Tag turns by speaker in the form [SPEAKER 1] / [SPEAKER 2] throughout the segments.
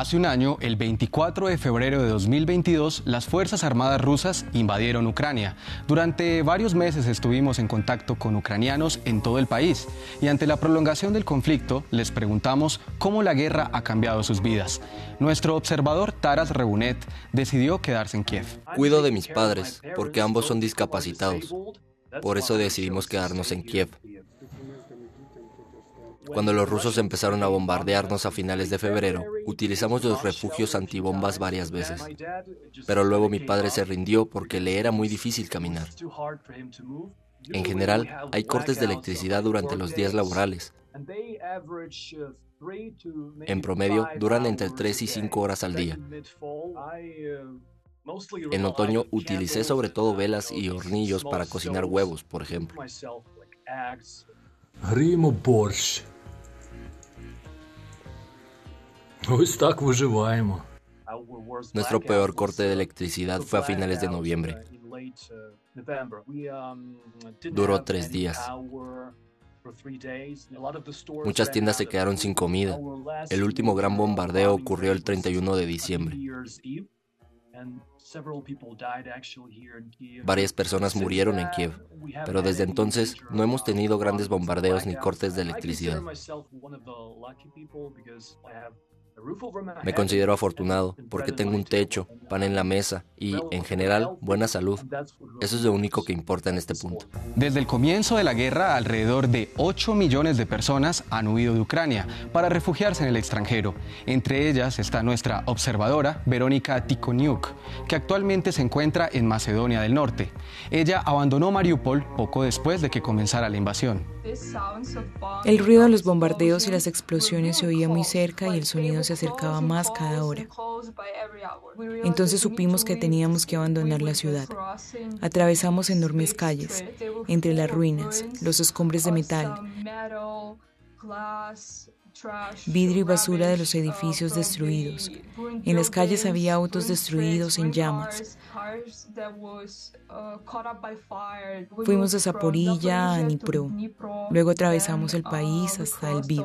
[SPEAKER 1] Hace un año, el 24 de febrero de 2022, las Fuerzas Armadas rusas invadieron Ucrania. Durante varios meses estuvimos en contacto con ucranianos en todo el país y ante la prolongación del conflicto les preguntamos cómo la guerra ha cambiado sus vidas. Nuestro observador Taras Rebunet decidió quedarse en Kiev.
[SPEAKER 2] Cuido de mis padres porque ambos son discapacitados. Por eso decidimos quedarnos en Kiev. Cuando los rusos empezaron a bombardearnos a finales de febrero, utilizamos los refugios antibombas varias veces. Pero luego mi padre se rindió porque le era muy difícil caminar. En general, hay cortes de electricidad durante los días laborales. En promedio, duran entre 3 y 5 horas al día. En otoño utilicé sobre todo velas y hornillos para cocinar huevos, por ejemplo. Nuestro peor corte de electricidad fue a finales de noviembre. Duró tres días. Muchas tiendas se quedaron sin comida. El último gran bombardeo ocurrió el 31 de diciembre. Varias personas murieron en Kiev, pero desde entonces no hemos tenido grandes bombardeos ni cortes de electricidad. Me considero afortunado porque tengo un techo, pan en la mesa y, en general, buena salud. Eso es lo único que importa en este punto.
[SPEAKER 1] Desde el comienzo de la guerra, alrededor de 8 millones de personas han huido de Ucrania para refugiarse en el extranjero. Entre ellas está nuestra observadora, Verónica Tikoniuk, que actualmente se encuentra en Macedonia del Norte. Ella abandonó Mariupol poco después de que comenzara la invasión.
[SPEAKER 3] El ruido de los bombardeos y las explosiones se oía muy cerca y el sonido se acercaba más cada hora. Entonces supimos que teníamos que abandonar la ciudad. Atravesamos enormes calles, entre las ruinas, los escombros de metal, vidrio y basura de los edificios destruidos. En las calles había autos destruidos en llamas. Fuimos de Zaporilla a Dnipro. Luego atravesamos el país hasta el Lviv.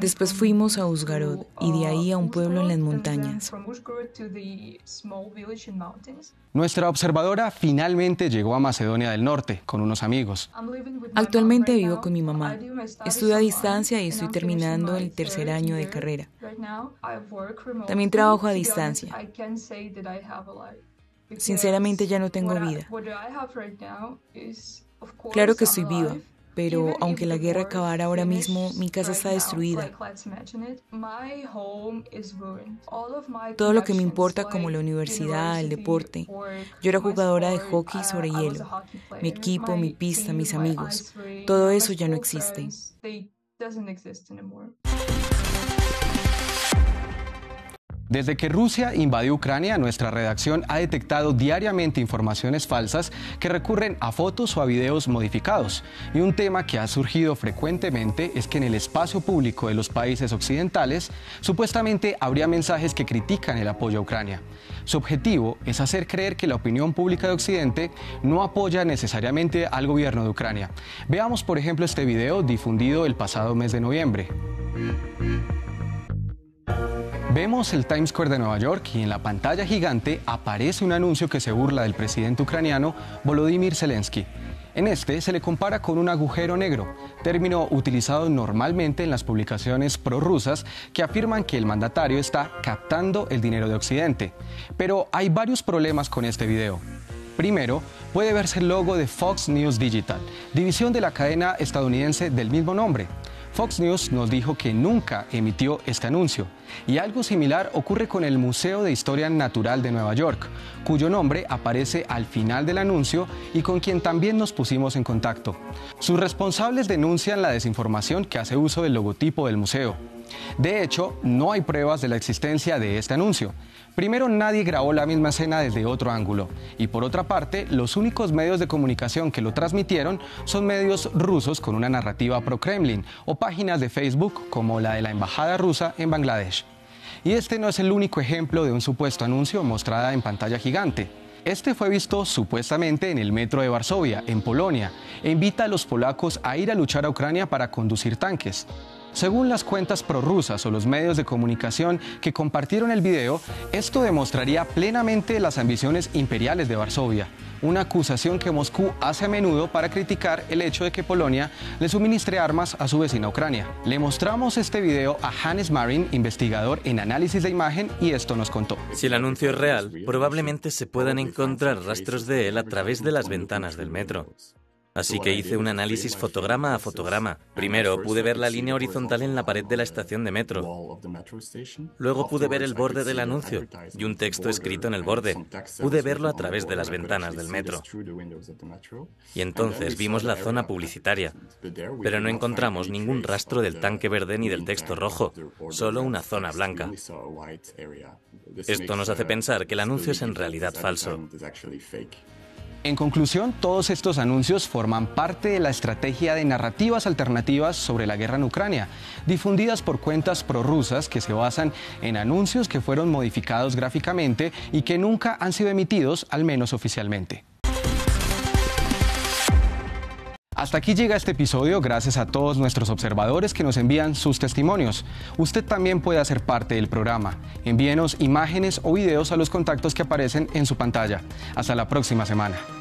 [SPEAKER 3] Después fuimos a Uzgarod y de ahí a un pueblo en las montañas.
[SPEAKER 1] Nuestra observadora finalmente llegó a Macedonia del Norte con unos amigos.
[SPEAKER 3] Actualmente vivo con mi mamá. Estudio a distancia y estoy terminando el tercer año de carrera. También trabajo a distancia. Sinceramente ya no tengo vida. Claro que estoy viva, pero aunque la guerra acabara ahora mismo, mi casa está destruida. Todo lo que me importa como la universidad, el deporte. Yo era jugadora de hockey sobre hielo. Mi equipo, mi pista, mis amigos. Todo eso ya no existe.
[SPEAKER 1] Desde que Rusia invadió Ucrania, nuestra redacción ha detectado diariamente informaciones falsas que recurren a fotos o a videos modificados. Y un tema que ha surgido frecuentemente es que en el espacio público de los países occidentales supuestamente habría mensajes que critican el apoyo a Ucrania. Su objetivo es hacer creer que la opinión pública de Occidente no apoya necesariamente al gobierno de Ucrania. Veamos por ejemplo este video difundido el pasado mes de noviembre. Vemos el Times Square de Nueva York y en la pantalla gigante aparece un anuncio que se burla del presidente ucraniano Volodymyr Zelensky. En este se le compara con un agujero negro, término utilizado normalmente en las publicaciones prorrusas que afirman que el mandatario está captando el dinero de Occidente. Pero hay varios problemas con este video. Primero, puede verse el logo de Fox News Digital, división de la cadena estadounidense del mismo nombre. Fox News nos dijo que nunca emitió este anuncio. Y algo similar ocurre con el Museo de Historia Natural de Nueva York, cuyo nombre aparece al final del anuncio y con quien también nos pusimos en contacto. Sus responsables denuncian la desinformación que hace uso del logotipo del museo. De hecho, no hay pruebas de la existencia de este anuncio. Primero, nadie grabó la misma escena desde otro ángulo. Y por otra parte, los únicos medios de comunicación que lo transmitieron son medios rusos con una narrativa pro-Kremlin o páginas de Facebook como la de la Embajada rusa en Bangladesh. Y este no es el único ejemplo de un supuesto anuncio mostrada en pantalla gigante. Este fue visto supuestamente en el metro de Varsovia, en Polonia, e invita a los polacos a ir a luchar a Ucrania para conducir tanques. Según las cuentas prorrusas o los medios de comunicación que compartieron el video, esto demostraría plenamente las ambiciones imperiales de Varsovia, una acusación que Moscú hace a menudo para criticar el hecho de que Polonia le suministre armas a su vecina Ucrania. Le mostramos este video a Hannes Marin, investigador en análisis de imagen, y esto nos contó.
[SPEAKER 4] Si el anuncio es real, probablemente se puedan encontrar rastros de él a través de las ventanas del metro. Así que hice un análisis fotograma a fotograma. Primero pude ver la línea horizontal en la pared de la estación de metro. Luego pude ver el borde del anuncio y un texto escrito en el borde. Pude verlo a través de las ventanas del metro. Y entonces vimos la zona publicitaria. Pero no encontramos ningún rastro del tanque verde ni del texto rojo, solo una zona blanca. Esto nos hace pensar que el anuncio es en realidad falso.
[SPEAKER 1] En conclusión, todos estos anuncios forman parte de la estrategia de narrativas alternativas sobre la guerra en Ucrania, difundidas por cuentas prorrusas que se basan en anuncios que fueron modificados gráficamente y que nunca han sido emitidos, al menos oficialmente. Hasta aquí llega este episodio gracias a todos nuestros observadores que nos envían sus testimonios. Usted también puede hacer parte del programa. Envíenos imágenes o videos a los contactos que aparecen en su pantalla. Hasta la próxima semana.